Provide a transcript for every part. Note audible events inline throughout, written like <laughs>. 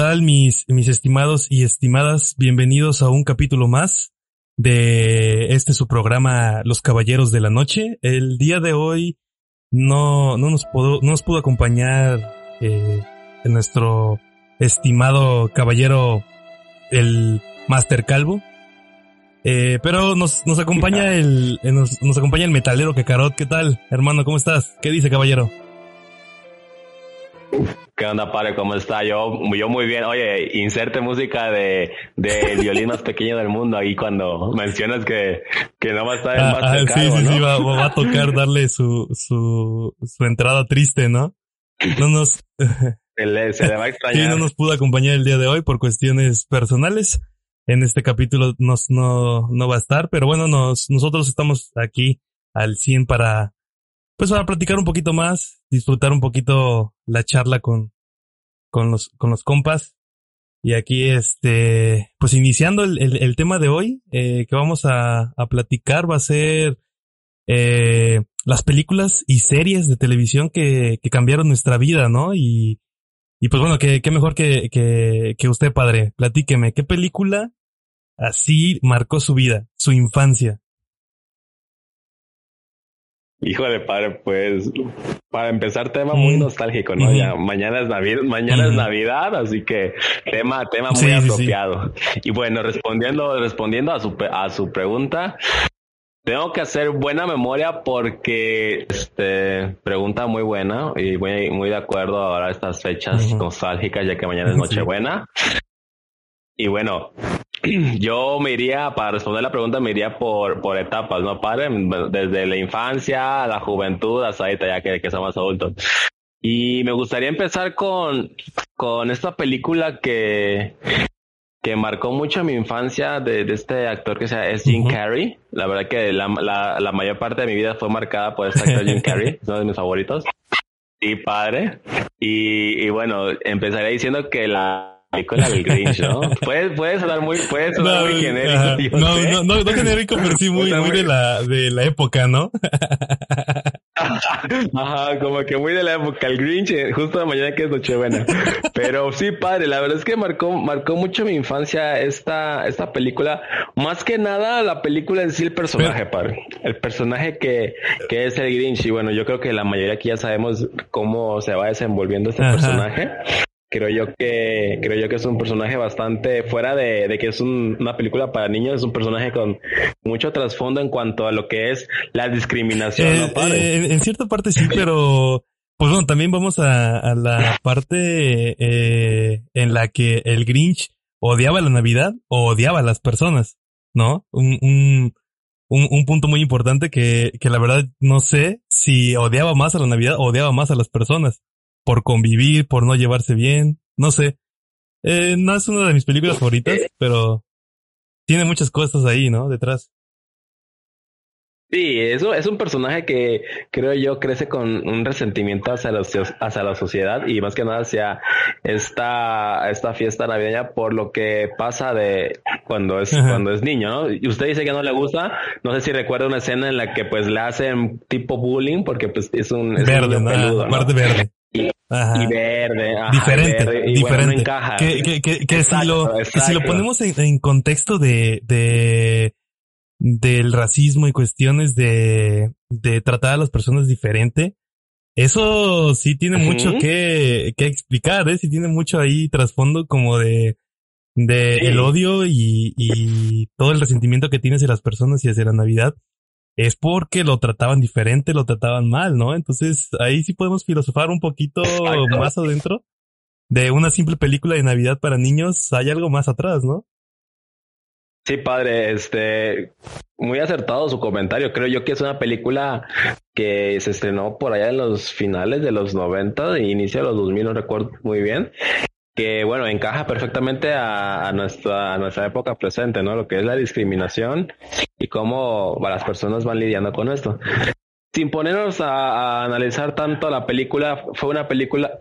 tal mis, mis estimados y estimadas? Bienvenidos a un capítulo más de este su programa Los Caballeros de la Noche. El día de hoy no, no nos pudo, no nos pudo acompañar eh, nuestro estimado caballero el Master Calvo. Eh, pero nos, nos acompaña el, eh, nos, nos acompaña el metalero Kekarot. ¿Qué tal, hermano? ¿Cómo estás? ¿Qué dice, caballero? ¿Qué onda, padre? ¿Cómo está? Yo, yo muy bien. Oye, inserte música de, de violín más pequeño del mundo ahí cuando mencionas que, que no va a estar en Ah, ah, sí, sí, ¿no? sí, va, va a tocar <laughs> darle su, su, su entrada triste, ¿no? No nos, <laughs> Se le, se le va a <laughs> sí, extrañar. no nos pudo acompañar el día de hoy por cuestiones personales. En este capítulo nos, no, no va a estar, pero bueno, nos, nosotros estamos aquí al 100 para, pues para platicar un poquito más, disfrutar un poquito la charla con, con los, con los compas. Y aquí, este, pues iniciando el, el, tema de hoy, eh, que vamos a, a platicar va a ser, eh, las películas y series de televisión que, que cambiaron nuestra vida, ¿no? Y, y pues bueno, qué, qué mejor que, que, que usted, padre. Platíqueme, ¿qué película así marcó su vida, su infancia? Híjole, padre, pues para empezar tema muy nostálgico, ¿no? Ya mañana es Navidad, mañana es. Navidad, así que tema, tema muy Sí, sí, sí. apropiado. Y bueno, respondiendo, respondiendo a su, a su pregunta, tengo que hacer buena memoria porque, este, pregunta muy buena y muy, muy de acuerdo ahora a estas fechas nostálgicas, ya que mañana es Sí. Nochebuena. Y bueno, <clears throat> yo me iría, para responder la pregunta, me iría por, por etapas, ¿no, padre? Desde la infancia la juventud hasta ahorita, ya que, que somos adultos. Y me gustaría empezar con, con esta película que, que marcó mucho mi infancia de, de este actor que se es Jim Ujú. Carrey. La verdad que la, la, la mayor parte de mi vida fue marcada por este actor Jim Carrey, es <laughs> uno de mis favoritos. Y padre. Y, y bueno, empezaré diciendo que la película del Grinch, ¿no? <laughs> Puede, puede sonar muy, puede sonar muy genérico. yo no, no, no, no genérico, pero sí muy, <laughs> muy de la, de la época, ¿no? <laughs> Ajá, como que muy de la época, el Grinch, eh, justo de mañana que es Nochebuena. Pero sí, padre, la verdad es que marcó, marcó mucho mi infancia esta, esta película. Más que nada, la película en sí, el personaje, padre. El personaje que, que es el Grinch. Y bueno, yo creo que la mayoría aquí ya sabemos cómo se va desenvolviendo este Ajá. personaje. Creo yo que, creo yo que es un personaje bastante fuera de, de que es un- una película para niños, es un personaje con mucho trasfondo en cuanto a lo que es la discriminación, Eh, ¿no, padre? eh, en, cierta parte sí, pero pues bueno, también vamos a, a la parte eh, en la que el Grinch odiaba la Navidad o odiaba a las personas, ¿no? Un, un, un, un punto muy importante que, que la verdad no sé si odiaba más a la Navidad o odiaba más a las personas. Por convivir, por no llevarse bien, no sé. Eh, no es una de mis películas favoritas, pero tiene muchas cosas ahí, ¿no? Detrás. Sí, eso es un personaje que creo yo crece con un resentimiento hacia la, soci- hacia la sociedad y más que nada hacia esta, esta fiesta navideña por lo que pasa de cuando es, Ajá. cuando es niño, ¿no? Y usted dice que no le gusta, no sé si recuerda una escena en la que pues le hacen tipo bullying porque pues es un, es un Verde, niño ¿no? peludo, verde. Y, verde. diferente, diferente. que, que, que, si, lo, que si lo ponemos en, contexto de, de del racismo y cuestiones de, de tratar a las personas diferente, eso sí tiene mucho que, que explicar, ¿eh? Sí tiene mucho ahí trasfondo como de, de el odio y, y todo el resentimiento que tiene hacia las personas y hacia la Navidad es porque lo trataban diferente, lo trataban mal, ¿no? Entonces ahí sí podemos filosofar un poquito más adentro de una simple película de Navidad para niños, hay algo más atrás, ¿no? Sí, padre, este, muy acertado su comentario. Creo yo que es una película que se estrenó por allá en los finales de los 90 e inicio de los 2000, no recuerdo muy bien. Que bueno, encaja perfectamente a, nuestra, a nuestra época presente, ¿no? Lo que es la discriminación y cómo las personas van lidiando con esto. Sin ponernos a, analizar tanto la película, fue una película,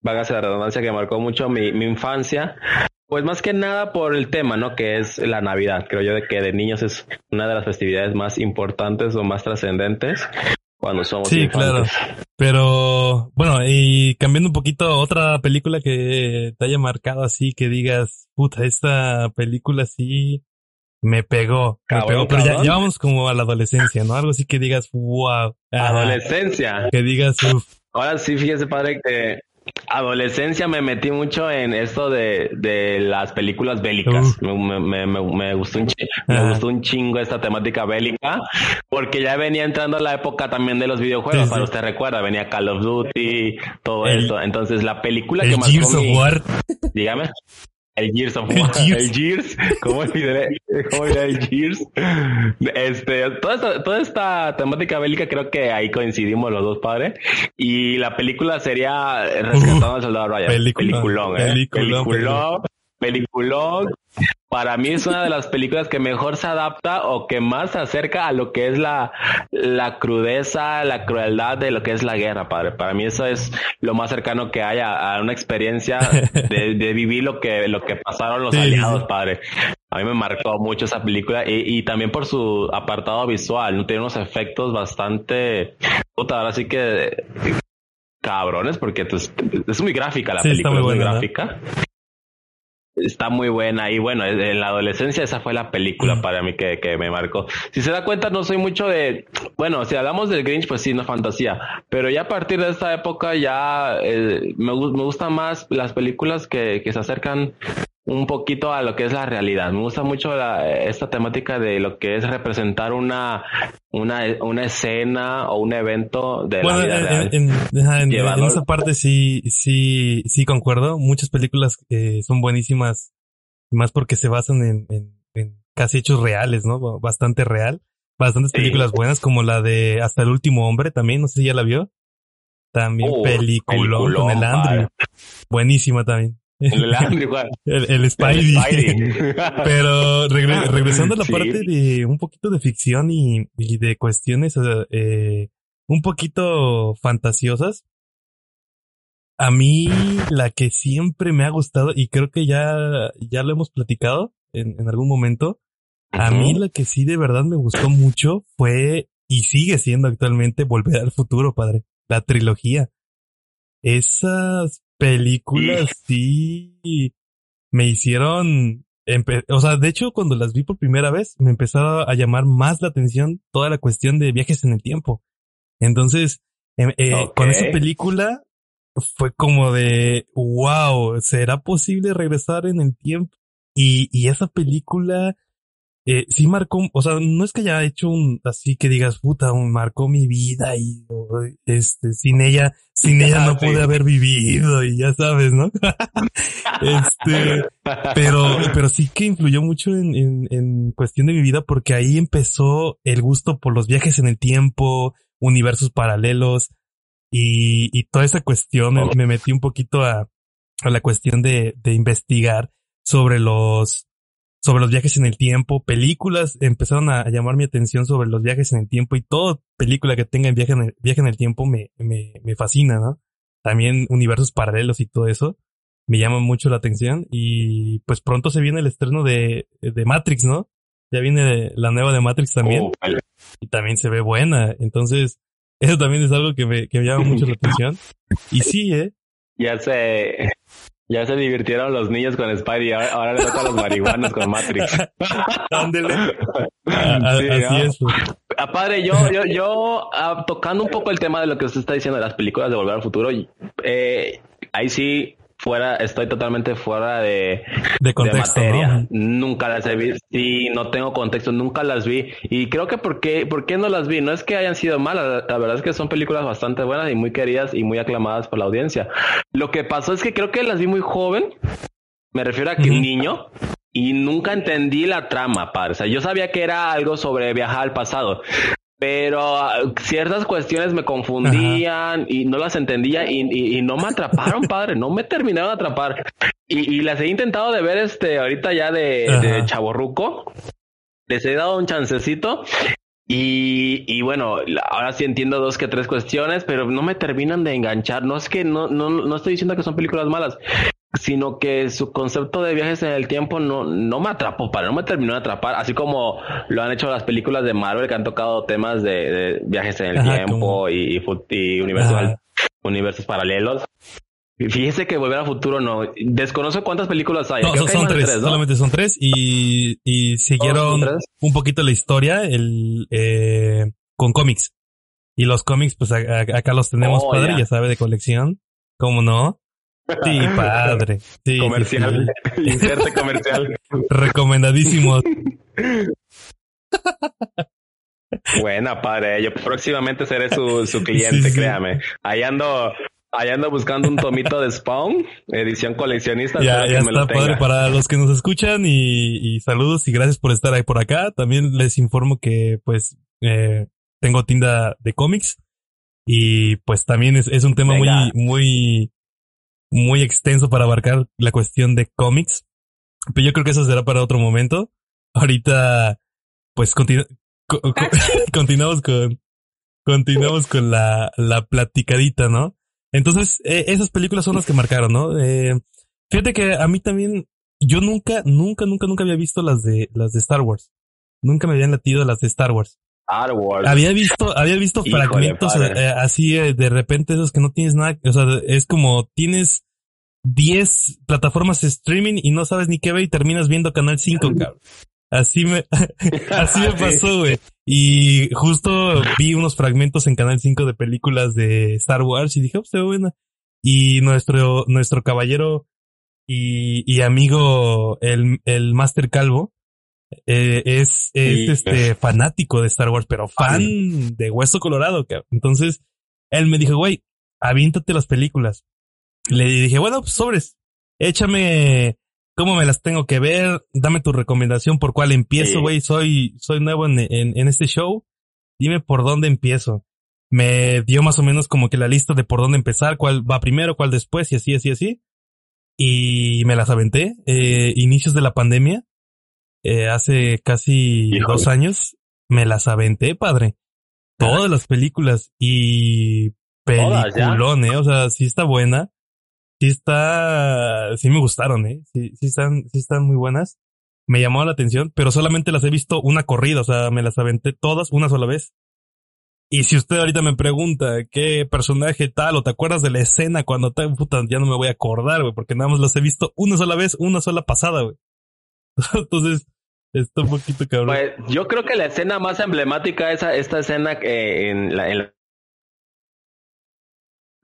vágase la redundancia, que marcó mucho mi, mi infancia, pues más que nada por el tema, ¿no? Que es la Navidad. Creo yo de que de niños es una de las festividades más importantes o más trascendentes cuando somos Sí, claro. Pero bueno, y cambiando un poquito otra película que te haya marcado así, que digas, puta, esta película sí me pegó, me pegó, pero ya, vamos como a la adolescencia, ¿no? Algo así que digas, wow. Adolescencia. Que digas, uff. Ahora sí, fíjese, padre, que adolescencia me metí mucho en esto de, de las películas bélicas. Me, me, me, me, gustó un chingo, me gustó un chingo esta temática bélica porque ya venía entrando la época también de los videojuegos. Para usted recuerda, venía Call of Duty, todo esto. Entonces la película que más Dígame. El Gears of War. El Gears. ¿Cómo olvidé, cómo el Gears? Este, toda esta, toda esta temática bélica creo que ahí coincidimos los dos padres. Y la película sería Rescatando al Soldado Ryan. Peliculón, ¿eh? Peliculón. Peliculón. Peliculón. Para mí es una de las películas que mejor se adapta o que más se acerca a lo que es la, la crudeza, la crueldad de lo que es la guerra, padre. Para mí eso es lo más cercano que hay a, una experiencia <laughs> de, de, vivir lo que, lo que pasaron los aliados, padre. A mí me marcó mucho esa película y, y también por su apartado visual, ¿no? Tiene unos efectos bastante, puta, ahora sí que cabrones porque pues, es muy gráfica la película, es muy gráfica está muy buena y bueno, en la adolescencia esa fue la película mm. para mí que, que, me marcó. Si se da cuenta, no soy mucho de, bueno, si hablamos del Grinch, pues sí, no fantasía, pero ya a partir de esta época ya eh, me, me gustan más las películas que, que se acercan un poquito a lo que es la realidad. Me gusta mucho esta temática de lo que es representar una, una, una escena o un evento de la vida real. En, esa parte sí, sí, sí concuerdo. Muchas películas eh, son buenísimas, más porque se basan en, en, casi hechos reales, ¿no? Bastante real. Bastantes películas buenas, como la de Hasta el último hombre también, no sé si ya la vio. También uh, película con el Andrew. Buenísima también. <laughs> El, el, Spidey. <laughs> Pero <laughs> regresando a la parte de un poquito de ficción y, de cuestiones eh, un poquito fantasiosas. A mí la que siempre me ha gustado y creo que ya, ya lo hemos platicado en, en algún momento. A mí la que sí de verdad me gustó mucho fue y sigue siendo actualmente Volver al Futuro, padre. La trilogía. Esas películas sí me hicieron, o sea, de hecho cuando las vi por primera vez me empezaba a llamar más la atención toda la cuestión de viajes en el tiempo. Entonces, em, eh, con esa película fue como de, wow, ¿será posible regresar en el tiempo? Y, y esa película eh, sí marcó, o sea, no es que haya hecho un, así que digas, puta, marcó mi vida y, este, sin ella, sin <laughs> ella no pude haber vivido y ya sabes, ¿no? <laughs> este, pero, pero sí que influyó mucho en, en, en cuestión de mi vida porque ahí empezó el gusto por los viajes en el tiempo, universos paralelos y, y toda esa cuestión me metí un poquito a, a la cuestión de, de investigar sobre los, sobre los viajes en el tiempo, películas empezaron a, llamar mi atención sobre los viajes en el tiempo y toda película que tenga viaje en el, viaje en el tiempo me, me, me fascina, ¿no? También universos paralelos y todo eso me llama mucho la atención y pues pronto se viene el estreno de, de Matrix, ¿no? Ya viene la nueva de Matrix también oh, y también se ve buena, entonces Eso también es algo que me, que me llama mucho la <laughs> atención. Y sí, ¿eh? Ya se, ya se divirtieron los niños con Spidey, ahora, ahora le toca a los marihuanos con Matrix. <laughs> Ándele. Ah, Sí, así ¿no? es. Ah, padre, yo, yo, yo, ah, tocando un poco el tema de lo que usted está diciendo de las películas de Volver al Futuro, eh, ahí sí fuera, estoy totalmente fuera de, De contexto, materia. ¿no? Nunca las he visto, sí, no tengo contexto, nunca las vi. Y creo que por qué, por qué no las vi, no es que hayan sido malas, la, verdad es que son películas bastante buenas y muy queridas y muy aclamadas por la audiencia. Lo que pasó es que creo que las vi muy joven, me refiero a que un Ujú. niño, y nunca entendí la trama, padre. O sea, yo sabía que era algo sobre viajar al pasado, pero ah, ciertas cuestiones me confundían y no las entendía y, y- y no me atraparon, <laughs> padre. No me terminaron de atrapar. Y, y las he intentado de ver este ahorita ya de, de chaborruco. Les he dado un chancecito. Y, y bueno, ahora sí entiendo dos que tres cuestiones, pero no me terminan de enganchar. No es que no, no, no estoy diciendo que son películas malas, sino que su concepto de viajes en el tiempo no, no me atrapó, para no me terminó de atrapar, así como lo han hecho las películas de Marvel que han tocado temas de, de viajes en el Ajá, tiempo como- y, y y universos, paralelos. Fíjese que Volver al Futuro no. Desconozco cuántas películas hay. No, Creo son, que hay tres, tres, ¿no? solamente son tres y, y siguieron tres? un poquito la historia el, eh, con cómics. Y los cómics, pues a- a- acá los tenemos, Oh, padre, ya. ya sabe, de colección. ¿Cómo no? Sí, padre. Sí, Comercial. sí. <laughs> Inserte comercial. Recomendadísimo. Buena, padre. Yo próximamente seré su, su cliente, Sí, créame. Ahí ando, ahí ando buscando un tomito de Spawn, edición coleccionista. Ya, ya está, padre, para los que nos escuchan y, y saludos y gracias por estar ahí por acá. También les informo que, pues, eh, tengo tienda de cómics y pues también es, es un tema Venga. muy, muy extenso para abarcar la cuestión de cómics. Pero yo creo que eso será para otro momento. Ahorita, pues, continu- co- co- <laughs> continuamos con, continuamos con la, la platicadita, ¿no? Entonces, eh, esas películas son las que marcaron, ¿no? Eh, fíjate que a mí también, yo nunca, nunca, nunca, nunca había visto las de, las de Star Wars. Nunca me habían latido las de Star Wars. Star Wars. Había visto, había visto Híjole, fragmentos eh, así eh, de repente esos que no tienes nada, o sea, es como tienes 10 plataformas streaming y no sabes ni qué ver y terminas viendo Canal 5, cabrón. Así me, <laughs> así me <laughs> pasó, güey. Y justo vi unos fragmentos en Canal 5 de películas de Star Wars y dije, oh, se ve buena. Y nuestro, nuestro caballero y, y amigo, el, el Master Calvo, eh, es, es Sí. este fanático de Star Wars, pero fan de hueso colorado, cabrón. Entonces, él me dijo, güey, avíntate las películas. Le dije, bueno, pues sobres, échame cómo me las tengo que ver, dame tu recomendación por cuál empiezo, Sí. güey, soy, soy nuevo en, en, en este show, dime por dónde empiezo. Me dio más o menos como que la lista de por dónde empezar, cuál va primero, cuál después, y así, así, así. Y me las aventé, eh, inicios de la pandemia, eh, hace casi Híjole. dos años, me las aventé, padre. Todas las películas y peliculón, eh, o sea, sí está buena. Sí está, sí me gustaron, eh. Sí, sí están, sí están muy buenas. Me llamó la atención, pero solamente las he visto una corrida, o sea, me las aventé todas una sola vez. Y si usted ahorita me pregunta qué personaje tal o te acuerdas de la escena cuando te puta, ya no me voy a acordar, güey, porque nada más las he visto una sola vez, una sola pasada, güey. <laughs> Entonces, está un poquito cabrón. Pues yo creo que la escena más emblemática es esta escena eh, en la, en la-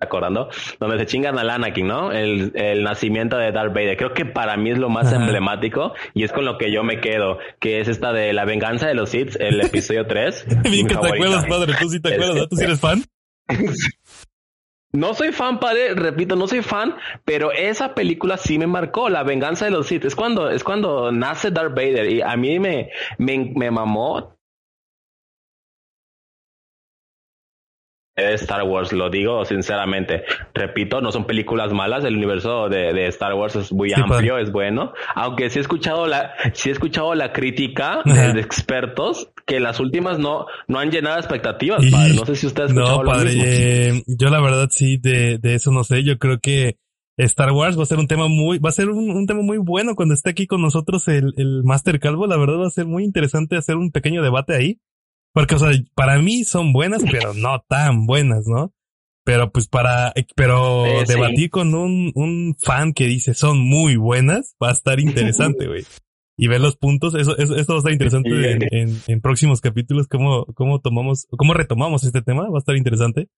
acordando, donde se chingan al Anakin, ¿no? El, el nacimiento de Darth Vader. Creo que para mí es lo más Ajá. emblemático y es con lo que yo me quedo, que es esta de la venganza de los Sith, el episodio 3. <laughs> Bien que te acuerdas, padre, tú sí te acuerdas, ¿no? ¿Tú sí eres fan? <laughs> No soy fan, padre, repito, no soy fan, pero esa película sí me marcó, La venganza de los Sith. Es cuando, es cuando nace Darth Vader y a mí me, me, me mamó. Star Wars, lo digo sinceramente. Repito, no son películas malas, el universo de, de Star Wars es muy Sí, amplio, padre. es bueno. Aunque sí he escuchado la, sí he escuchado la crítica Ajá. de, expertos que las últimas no, no han llenado expectativas, Y- padre. No sé si usted ha escuchado No, lo mismo. eh, yo la verdad sí, de, de eso no sé. Yo creo que Star Wars va a ser un tema muy, va a ser un, un tema muy bueno cuando esté aquí con nosotros el, el Master Calvo. La verdad va a ser muy interesante hacer un pequeño debate ahí. Porque, o sea, para mí son buenas, pero no tan buenas, ¿no? Pero pues para, pero debatir con un, un fan que dice son muy buenas, va a estar interesante, güey. y ver los puntos, eso, eso, va a estar interesante en, en, próximos capítulos, cómo, cómo tomamos, cómo retomamos este tema, va a estar interesante.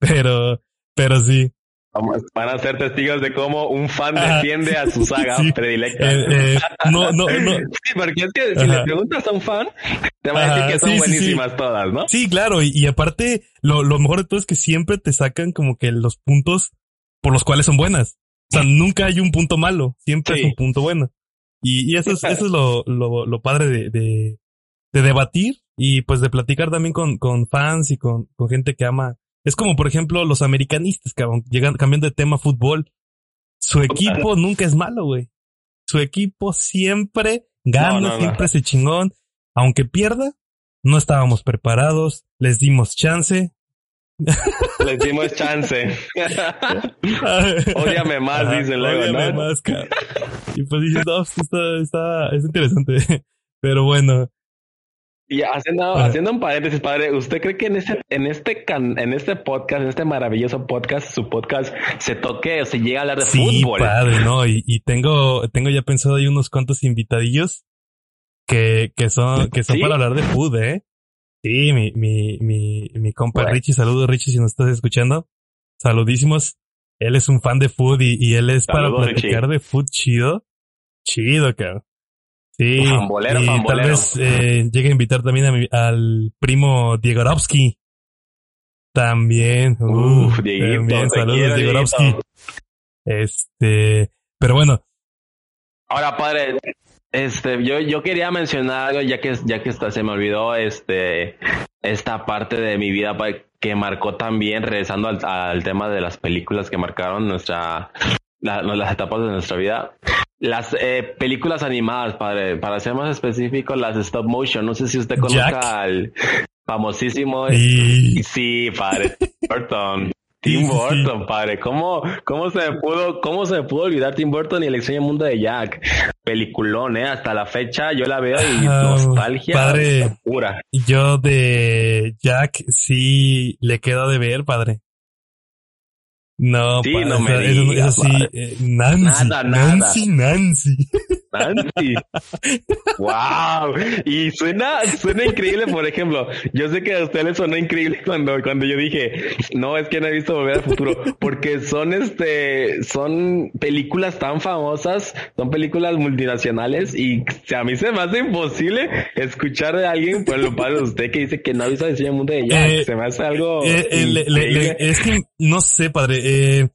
Pero, pero sí, <laughs> Van a ser testigos de cómo un fan defiende a su saga predilecta. Eh, eh, no, no, <laughs> no. Sí, porque es que si le preguntas a un fan, te va a decir que son buenísimas todas, ¿no? Sí, claro. Y, aparte, lo, lo mejor de todo es que siempre te sacan como que los puntos por los cuales son buenas. O sea, nunca hay un punto malo. Siempre es un punto bueno. Y, y eso es, <laughs> eso es lo, lo, lo padre de, de, de, debatir y pues de platicar también con, con fans y con, con gente que ama es como, por ejemplo, los americanistas, cabrón, llegan, cambiando de tema fútbol. Su equipo nunca es malo, güey. Su equipo siempre gana, siempre se chingón. Aunque pierda, no estábamos preparados, les dimos chance. Les dimos chance. <laughs> Ódiame más, dicen luego, ¿no? más, cabrón. Y pues dices, no, pues, está, está, es interesante. <laughs> Pero bueno, y haciendo, haciendo un paréntesis, padre, ¿usted cree que en este, en este en este podcast, en este maravilloso podcast, su podcast se toque o se llega a hablar de sí, fútbol? padre, no, y, y, tengo, tengo ya pensado ahí unos cuantos invitadillos que, que son, que son para hablar de fútbol, eh. Sí, mi, mi, mi, mi compa Richie, saludos Richie si nos estás escuchando. Saludísimos. Él es un fan de fútbol y, y él es para platicar de fútbol chido. Chido, cabrón. Sí, y tal vez eh, llegue a invitar también a mi, al primo Diego Rovsky. También. Uf, también, saludos Este, pero bueno. Ahora, padre, este, yo, yo quería mencionar algo, ya que, ya que se me olvidó, este, esta parte de mi vida que marcó también, regresando al, al tema de las películas que marcaron nuestra, las etapas de nuestra vida. Las eh, películas animadas, padre, para ser más específico, las stop motion. No sé si usted conozca al famosísimo. Sí, padre. <laughs> Burton. Tim Burton, padre. ¿Cómo, cómo se pudo, cómo se pudo olvidar Tim Burton y el extraño mundo de Jack? Peliculón, eh. Hasta la fecha yo la veo y ah, nostalgia padre, pura. Yo de Jack sí le quedo de ver, padre. No, sí, no me digas, eso, sí, eh, Nancy, nada, Nancy, Nancy. Nancy. wow. Y suena, suena increíble, por ejemplo. Yo sé que a usted le sonó increíble cuando, cuando yo dije, no, es que no he visto Volver al Futuro, porque son este, son películas tan famosas, son películas multinacionales y a mí se me hace imposible escuchar de alguien, por lo padre de usted que dice que no ha visto el mundo de ella. Eh, se me hace algo. Eh, eh, es que no sé, padre. Eh,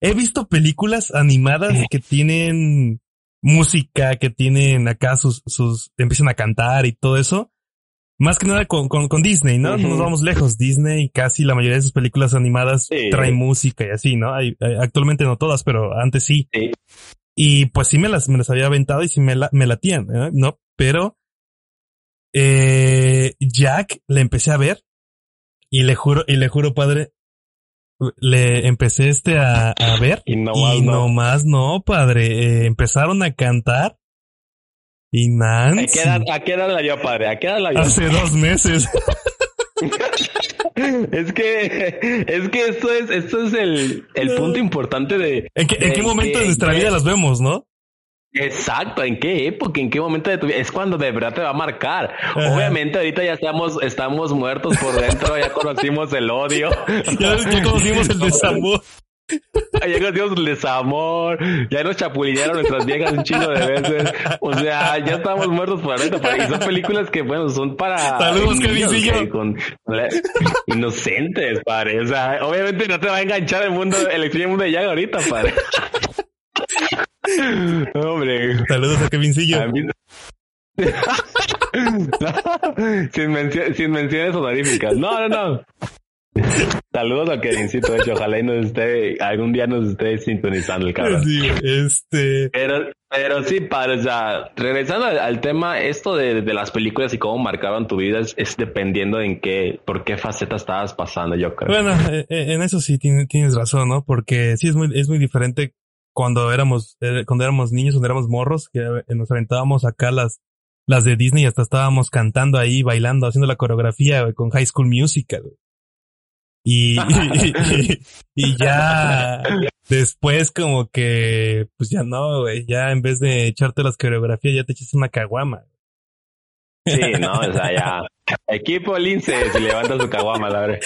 he visto películas animadas que tienen música, que tienen acá sus, sus, empiezan a cantar y todo eso. Más que nada con, con, Disney, ¿no? No nos vamos lejos. Disney, casi la mayoría de sus películas animadas traen música y así, ¿no? Hay, actualmente no todas, pero antes sí. Y pues sí me las, me las había aventado y sí me, la, me latían, ¿eh? ¿no? Pero, eh, Jack le empecé a ver y le juro, y le juro, padre, le empecé este a, a ver y, no más no. padre. Eh, empezaron a cantar y Nancy. ¿A qué, edad, la dio, padre? ¿A qué edad la dio? Hace dos meses. <laughs> <laughs> es que es que esto es esto es el, el punto importante de ¿En qué, ¿en qué momento de nuestra vida las vemos, no? Exacto, ¿en qué época? ¿En qué momento de tu vida? Es cuando de verdad te va a marcar. Obviamente ahorita ya estamos, estamos muertos por dentro, ya conocimos el odio. <laughs> ya, conocimos el desamor. <laughs> Ya conocimos el desamor, ya nos chapulinearon nuestras viejas un chingo de veces. O sea, ya estamos muertos por dentro. Y son películas que, bueno, son para. Saludos, que con, inocentes, padre. O sea, obviamente no te va a enganchar el mundo, el extraño mundo de Yaga ahorita, padre. <laughs> Hombre. Saludos a Kevincillo. <laughs> sin, sin menciones honoríficas. No, no, no. Saludos a Kevincito, de hecho, ojalá y nos esté, algún día nos esté sintonizando el cabrón. Sí, este. Pero, pero sí, padre, o sea, regresando al, tema, esto de, de, las películas y cómo marcaban tu vida es, dependiendo en qué, por qué faceta estabas pasando, yo creo. Bueno, eh, eh, en eso sí tienes razón, ¿no? Porque sí es muy, es muy diferente cuando éramos, eh, cuando éramos niños, cuando éramos morros, que nos aventábamos acá las, las de Disney hasta estábamos cantando ahí, bailando, haciendo la coreografía con High School Musical. <laughs> Y, y, ya después como que, pues ya no, güey, ya en vez de echarte las coreografías ya te echas una caguama. Sí, no, o sea, ya. Equipo Lince se levanta su caguama, la verdad.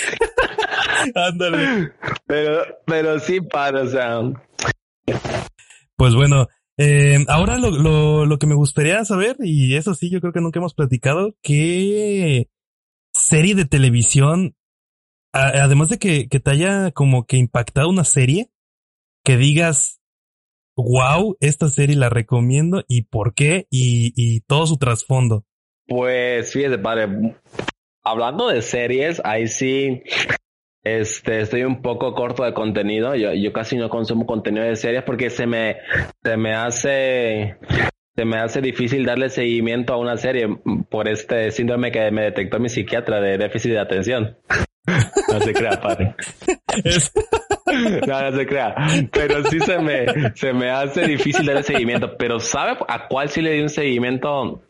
<laughs> Ándale. Pero, pero sí, para, o sea. Pues bueno, eh, ahora lo, lo, lo que me gustaría saber, y eso sí, yo creo que nunca hemos platicado, ¿qué serie de televisión además de que, que te haya como que impactado una serie, que digas, wow, esta serie la recomiendo y por qué y, y todo su trasfondo. Pues fíjate, padre, hablando de series, ahí sí, este, estoy un poco corto de contenido. Yo, yo casi no consumo contenido de series porque se me, se me hace, se me hace difícil darle seguimiento a una serie por este síndrome que me detectó mi psiquiatra de déficit de atención. No se crea, padre. <laughs> No, no se crea. Pero sí se me, se me hace difícil dar el seguimiento. Pero ¿sabe a cuál sí le di un seguimiento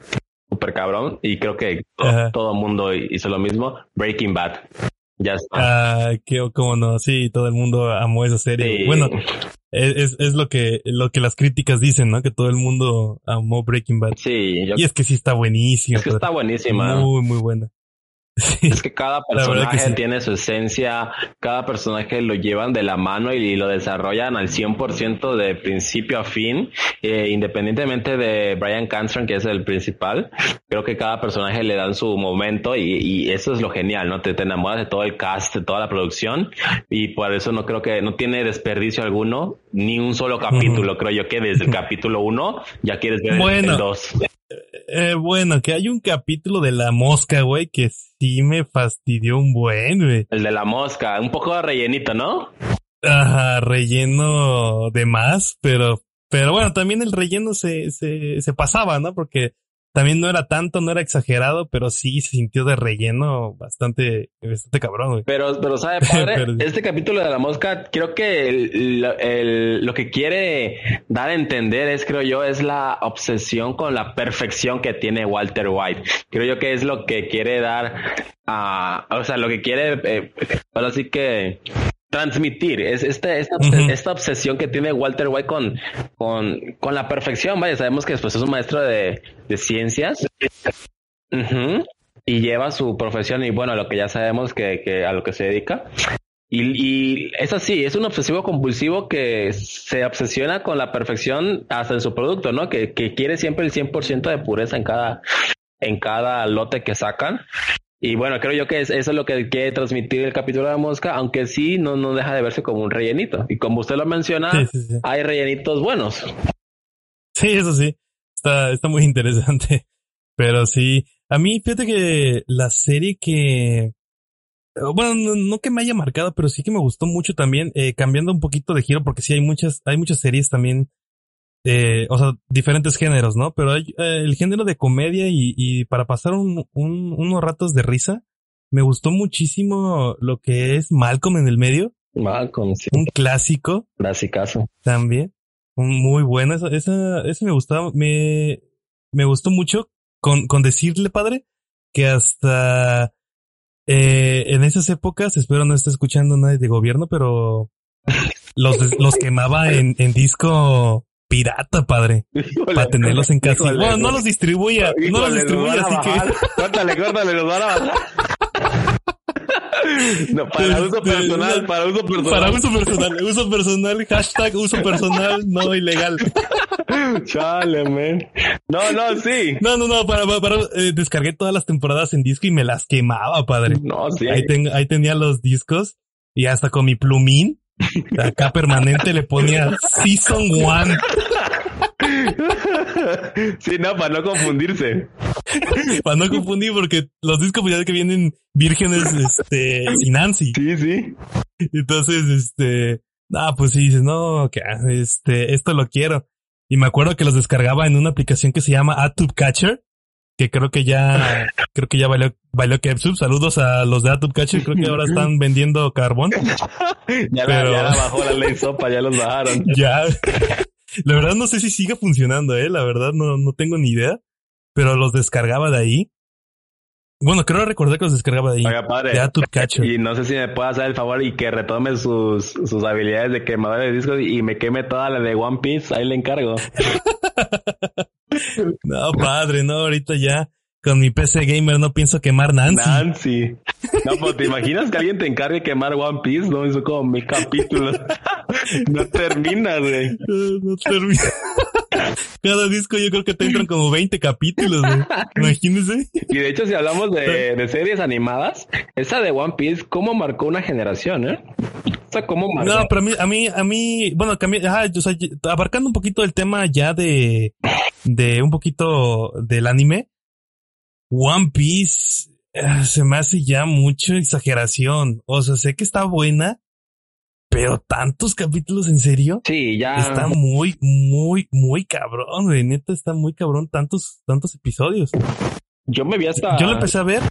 súper cabrón? Y creo que todo, el mundo hizo lo mismo. Breaking Bad. Ya está. Ah, qué, cómo no. Sí, todo el mundo amó esa serie. Bueno, es, es lo que, lo que las críticas dicen, ¿no? Que todo el mundo amó Breaking Bad. Sí. Y es que sí está buenísima. Es que está buenísima. Muy, muy buena. <laughs> Es que cada personaje tiene su esencia, cada personaje lo llevan de la mano y, lo desarrollan al 100% de principio a fin, eh, independientemente de Brian Cranston, que es el principal. Creo que cada personaje le dan su momento y, eso es lo genial, ¿no? Te, te, enamoras de todo el cast, de toda la producción y por eso no creo que no tiene desperdicio alguno, ni un solo capítulo. Creo yo que desde el capítulo uno ya quieres ver el dos. Eh, bueno, que hay un capítulo de la mosca, güey, que sí me fastidió un buen, güey. El de la mosca, un poco rellenito, ¿no? Ajá, relleno de más, pero, pero bueno, también el relleno se, se, se pasaba, ¿no? Porque también no era tanto, no era exagerado, pero sí se sintió de relleno bastante, bastante cabrón, güey. Pero, pero sabe, <laughs> padre, este capítulo de la mosca, creo que el, lo que quiere dar a entender es, creo yo, es la obsesión con la perfección que tiene Walter White. Creo yo que es lo que quiere dar a, o sea, lo que quiere, eh, ahora sí que transmitir, es esta, esta, esta, obsesión que tiene Walter White con, con, con la perfección, vaya, sabemos que pues, es un maestro de, de ciencias y lleva su profesión y bueno, lo que ya sabemos que, que a lo que se dedica. Y, y, es así, es un obsesivo compulsivo que se obsesiona con la perfección hasta en su producto, ¿no? Que, que quiere siempre el 100% de pureza en cada, en cada lote que sacan. Y bueno, creo yo que es, eso es lo que quiere transmitir el capítulo de la mosca, aunque sí no, no deja de verse como un rellenito. Y como usted lo menciona, hay rellenitos buenos. Sí, eso sí. Está, está muy interesante. <laughs> Pero sí, a mí fíjate que la serie que... Bueno, no, que me haya marcado, pero sí que me gustó mucho también, eh, cambiando un poquito de giro, porque sí hay muchas, hay muchas series también eh, o sea, diferentes géneros, ¿no? Pero hay, eh, el género de comedia y, y para pasar un, un, unos ratos de risa, me gustó muchísimo lo que es Malcolm en el medio. Malcolm, sí. Un clásico. Clasicazo. También. Muy bueno. Esa, esa, ese me gustaba, me, me gustó mucho con, con decirle, padre, que hasta, eh, en esas épocas, espero no esté escuchando nadie de gobierno, pero los, los quemaba en, en disco pirata, padre. para tenerlos en casa. bueno, no los distribuya, no los distribuya, así que. Córtale, córtale, los van a bajar. No, para uso este, personal, para uso personal. Para uso personal, uso personal, hashtag uso personal, no ilegal. Chale, man. No, no, sí. No, no, no, para, para, eh, descargué todas las temporadas en disco y me las quemaba, padre. No, sí. Ahí, ahí tenía los discos y hasta con mi plumín Acá permanente le ponía Season One. <laughs> Sí, no, para no confundirse. para no confundir, porque los discos pues, ya que vienen vírgenes, este, sin Nancy. Sí, sí. Entonces, este, ah, pues sí, dices, no, que, este, esto lo quiero. Y me acuerdo que los descargaba en una aplicación que se llama ATube Catcher que creo que ya, creo que ya valió, valió Kepsub. Saludos a los de Atub Catcher, creo que ahora están vendiendo carbón. <laughs> ya, la, ya bajó la ley sopa, ya los bajaron. <laughs> ya. La verdad no sé si sigue funcionando, eh, la verdad no, no tengo ni idea. pero los descargaba de ahí. Bueno, creo recordar que los descargaba de ahí. Oiga, padre. De. Y no sé si me puede hacer el favor y que retome sus, sus habilidades de quemador de discos y me queme toda la de One Piece. Ahí le encargo. <laughs> No, padre, no, ahorita ya con mi PC gamer no pienso quemar Nancy. Nancy. No, pues te imaginas que alguien te encargue quemar One Piece, no, eso como mi capítulo. <laughs> no termina, güey. No, no termina. <laughs> Cada disco yo creo que te entran como 20 capítulos, güey. <laughs> Imagínese. Y de hecho, si hablamos de, de series animadas, esa de One Piece, ¿cómo marcó una generación, eh? O sea, ¿cómo marcó? No, pero a mí, a mí, a mí, bueno, cambié, ajá, o sea, abarcando un poquito el tema ya de, de un poquito del anime, One Piece eh, se me hace ya mucha exageración. O sea, sé que está buena, pero tantos capítulos en serio. Sí, ya. Está muy, muy, muy cabrón, güey. Neta, está muy cabrón tantos, tantos episodios. Yo me vi hasta. Yo lo empecé a ver.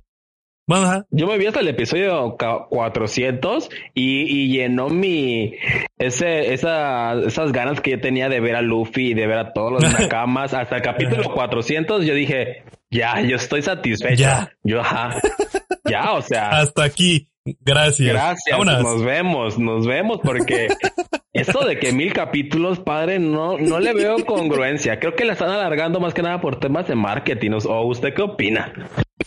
Bueno, ajá. Yo me vi hasta el episodio ca- 400 y, y llenó mi ese esa, esas ganas que yo tenía de ver a Luffy y de ver a todos los <laughs> nakamas hasta el capítulo 400 yo dije ya <laughs> yo estoy satisfecho Ya. yo ajá <laughs> ya o sea Hasta aquí. Gracias. gracias Vámonos. nos vemos nos vemos porque <laughs> eso de que mil capítulos padre no no le veo congruencia creo que la están alargando más que nada por temas de marketing o o usted qué opina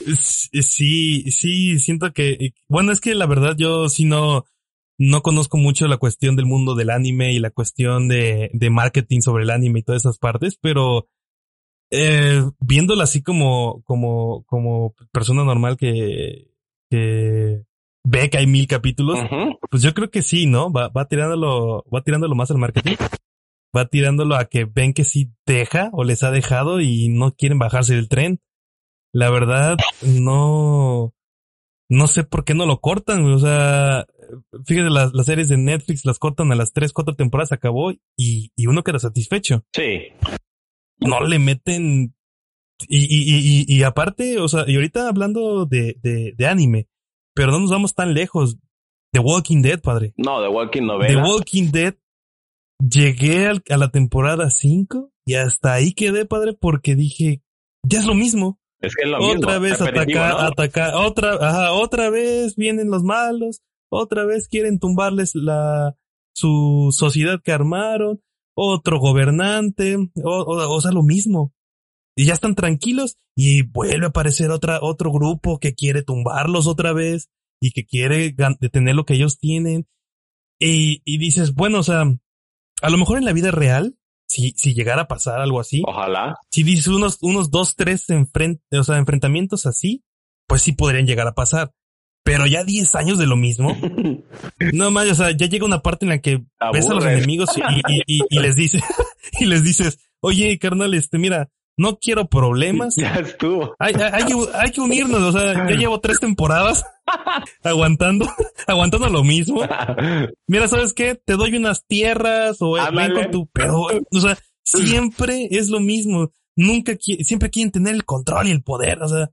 Sí, sí, siento que, bueno, es que la verdad yo sí no, no conozco mucho la cuestión del mundo del anime y la cuestión de, de marketing sobre el anime y todas esas partes, pero eh, viéndola así como, como, como persona normal que, que ve que hay mil capítulos, pues yo creo que sí, ¿no? Va, va tirándolo, va tirándolo más al marketing. Va tirándolo a que ven que sí deja o les ha dejado y no quieren bajarse del tren. La verdad, no, no sé por qué no lo cortan, o sea, fíjate, las, las series de Netflix las cortan a las tres, cuatro temporadas, acabó y, y uno queda satisfecho. sí No le meten, y, y, y, y, aparte, o sea, y ahorita hablando de, de, de anime, pero no nos vamos tan lejos. The Walking Dead, padre. no de Walking The Novela Walking Dead, llegué al- a la temporada 5 y hasta ahí quedé, padre, porque dije, ya es lo mismo. es que es lo mismo otra vez atacar, ¿no? atacar, otra, ajá, otra vez vienen los malos, otra vez quieren tumbarles la, su sociedad que armaron, otro gobernante, o, o, o sea, lo mismo. Y ya están tranquilos y vuelve a aparecer otra, otro grupo que quiere tumbarlos otra vez y que quiere detener lo que ellos tienen. Y, y dices, bueno, o sea, a lo mejor en la vida real, si, si llegara a pasar algo así, ojalá si dices unos, unos dos, tres enfren- o sea, enfrentamientos así, pues sí podrían llegar a pasar. Pero ya 10 años de lo mismo. <laughs> No más, o sea, ya llega una parte en la que ves a los enemigos y, y, y, y <laughs> les dices, <laughs> y les dices, oye, carnal, este, mira, no quiero problemas. ya estuvo Hay, hay, hay que, hay que unirnos, o sea, ya llevo tres temporadas aguantando, aguantando lo mismo. Mira, ¿sabes qué? Te doy unas tierras o eh, ven Ándale. con tu pero, o sea, siempre es lo mismo. Nunca siempre quieren tener el control y el poder, o sea,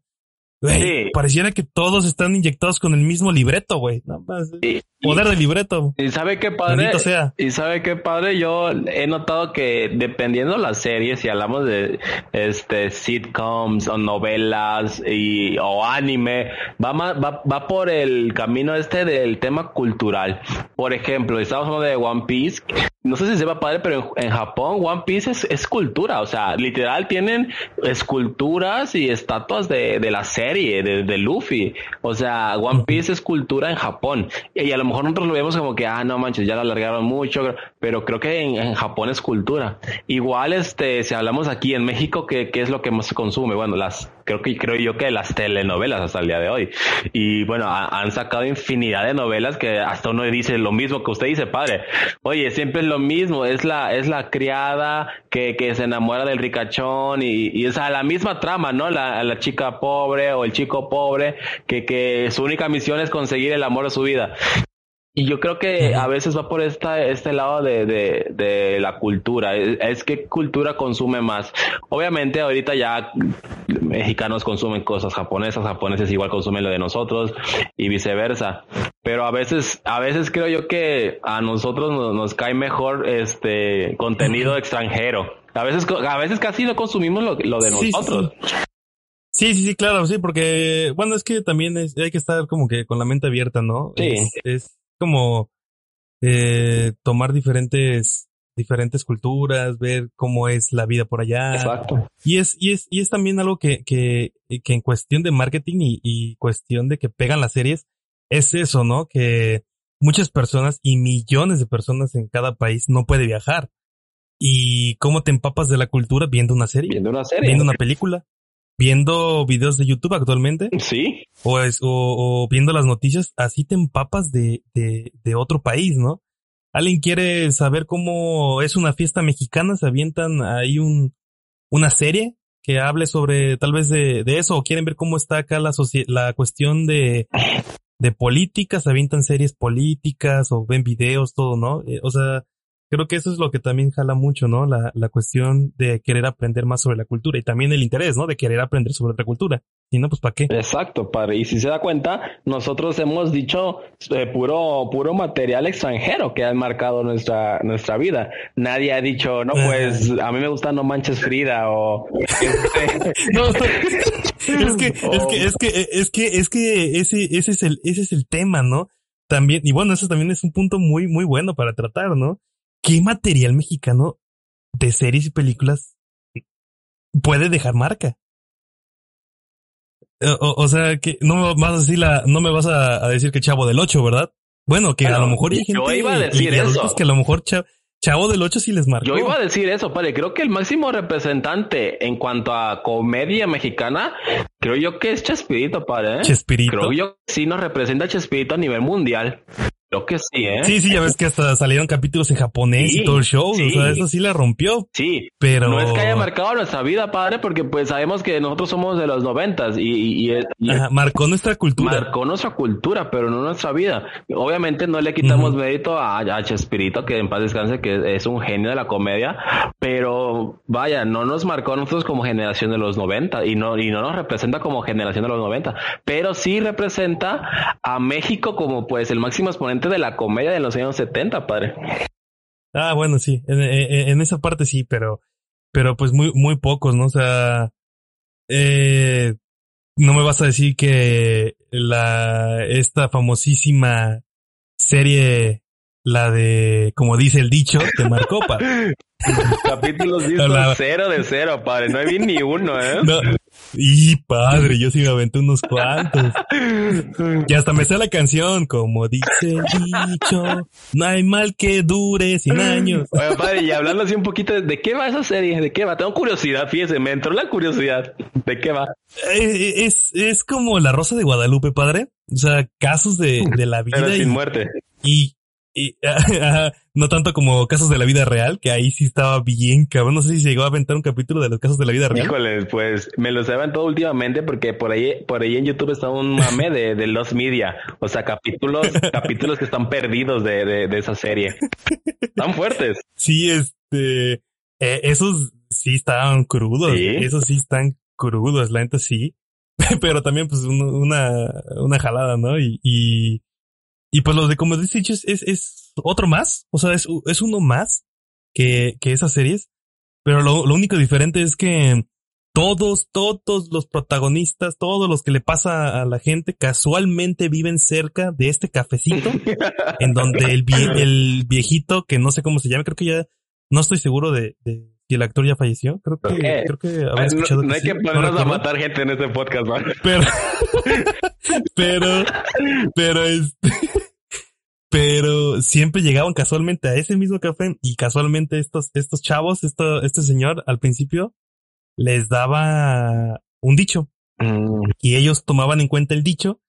güey, Sí. pareciera que todos están inyectados con el mismo libreto, güey. Más, Y- poder de libreto. Y sabe qué padre, sea. y sabe qué padre, yo he notado que dependiendo las series, si hablamos de este sitcoms o novelas y o anime, va más, va, va por el camino este del tema cultural. Por ejemplo, estamos hablando de One Piece. No sé si sepa padre, pero en, en Japón One Piece es, es cultura, o sea, literal tienen esculturas y estatuas de, de la serie, de, de Luffy. O sea, One Piece es cultura en Japón. Y a lo mejor nosotros lo vemos como que, ah, no manches, ya lo alargaron mucho, pero creo que en, en Japón es cultura. Igual, este, si hablamos aquí en México, ¿qué, qué es lo que más se consume? Bueno, las, creo que, creo yo que las telenovelas hasta el día de hoy. Y bueno, ha- han sacado infinidad de novelas que hasta uno dice lo mismo que usted dice, padre. Oye, siempre es lo mismo, es la, es la criada que, que se enamora del ricachón y, y es a la misma trama, ¿no? La, la chica pobre o el chico pobre que, que su única misión es conseguir el amor de su vida. Y yo creo que a veces va por esta, este lado de, de, de la cultura. Es, es que cultura consume más. Obviamente ahorita ya mexicanos consumen cosas japonesas, japoneses igual consumen lo de nosotros y viceversa. Pero a veces, a veces creo yo que a nosotros nos, nos cae mejor este contenido extranjero. A veces, a veces casi no consumimos lo, lo de Sí, sí, nosotros. Sí, sí, sí, claro, sí, porque, bueno, es que también es, hay que estar como que con la mente abierta, ¿no? Sí. Es, es como eh, tomar diferentes, diferentes culturas, ver cómo es la vida por allá. Exacto. Y es, y es, y es también algo que, que, que en cuestión de marketing y, y cuestión de que pegan las series, es eso, ¿no? Que muchas personas y millones de personas en cada país no puede viajar. Y cómo te empapas de la cultura viendo una serie, Viendo una serie. viendo una película, viendo videos de YouTube actualmente, Sí, o, es, o, o viendo las noticias, así te empapas de, de, de otro país, ¿no? Alguien quiere saber cómo es una fiesta mexicana, se avientan ahí un, una serie que hable sobre tal vez de, de eso, o quieren ver cómo está acá la, la cuestión de, de política, se avientan series políticas o ven videos, todo, ¿no? Eh, o sea, creo que eso es lo que también jala mucho, ¿no? La, la cuestión de querer aprender más sobre la cultura y también el interés, ¿no? De querer aprender sobre otra cultura. Si no, pues ¿para qué? exacto, padre. Y si se da cuenta, nosotros hemos dicho eh, puro, puro material extranjero que ha marcado nuestra, nuestra vida. Nadie ha dicho, no, pues a mí me gusta No Manches Frida o <laughs> <laughs> este, No, es que, es que, es que, es que, es que ese, ese es el, ese es el tema, ¿no? También, y bueno, eso también es un punto muy, muy bueno para tratar, ¿no? ¿Qué material mexicano de series y películas puede dejar marca? O, o- sea, que no me vas a decir la, no me vas a, a decir que Chavo del 8, ¿verdad? Bueno, que a lo mejor hay gente yo iba a decir eso. que a lo mejor Cha- Chavo del 8 sí les marcó. Yo iba a decir eso, padre. Creo que el máximo representante en cuanto a comedia mexicana, creo yo que es Chespirito, padre. ¿eh? Chespirito. Creo yo que sí nos representa Chespirito a nivel mundial. Creo que sí, ¿eh? Sí, sí, ya ves que hasta salieron capítulos en japonés Sí, y todo el show. sí. O sea, eso sí la rompió. Sí, Pero. no es que haya marcado nuestra vida, padre, porque pues sabemos que nosotros somos de los noventas y, y, y- y Ajá, marcó nuestra cultura. marcó nuestra cultura, pero no nuestra vida. Obviamente no le quitamos mérito a, a Chespirito, que en paz descanse, que es un genio de la comedia, pero vaya, no nos marcó a nosotros como generación de los 90 y no, y no nos representa como generación de los 90, pero sí representa a México como pues el máximo exponente de la comedia de los años 70, padre. Ah, bueno, sí. En, esa parte sí, pero. Pero pues muy, muy pocos, ¿no? O sea. Eh, no me vas a decir que la. Esta famosísima serie. La de. Como dice el dicho, te marcó, pa. <laughs> Capítulos vistos Hola. cero de cero, padre. No vi ni uno, ¿eh? <laughs> No. Y padre, yo sí me aventé unos cuantos. Y hasta me sé la canción, como dice el dicho, no hay mal que dure 100 años. Oye, padre, y hablando así un poquito, ¿de qué va esa serie? ¿De qué va? Tengo curiosidad, fíjese, me entró la curiosidad. ¿De qué va? Eh, Es, es como la Rosa de Guadalupe, padre. O sea, casos de, de la Pero vida sin y, muerte. y, y- <laughs> no tanto como casos de la vida real, que ahí sí estaba bien cabrón. No sé si se llegó a aventar un capítulo de los casos de la vida real. Híjole, pues me los he aventado últimamente porque por ahí, por ahí en YouTube está un mame de, de Los Media. O sea, capítulos, <laughs> capítulos que están perdidos de, de, de esa serie. Están fuertes. Sí, este, eh, esos sí estaban crudos, Sí. esos sí están crudos, la neta sí, <laughs> pero también pues un- una, una jalada, ¿no? Y, y, y pues los de como dices es, es, es otro más, o sea, es, es uno más que, que esas series, pero lo, lo único diferente es que todos, todos los protagonistas, todos los que le pasa a la gente casualmente viven cerca de este cafecito en donde el, vie- <laughs> el viejito, que no sé cómo se llama, creo que ya, no estoy seguro de, de si el actor ya falleció, creo que, creo que había escuchado no, no que hay sí, que no ponernos a recuerdo. matar gente en este podcast, ¿vale? Pero, <laughs> pero, pero este, pero siempre llegaban casualmente a ese mismo café y casualmente estos, estos chavos, esto, este señor al principio les daba un dicho Mm, y ellos tomaban en cuenta el dicho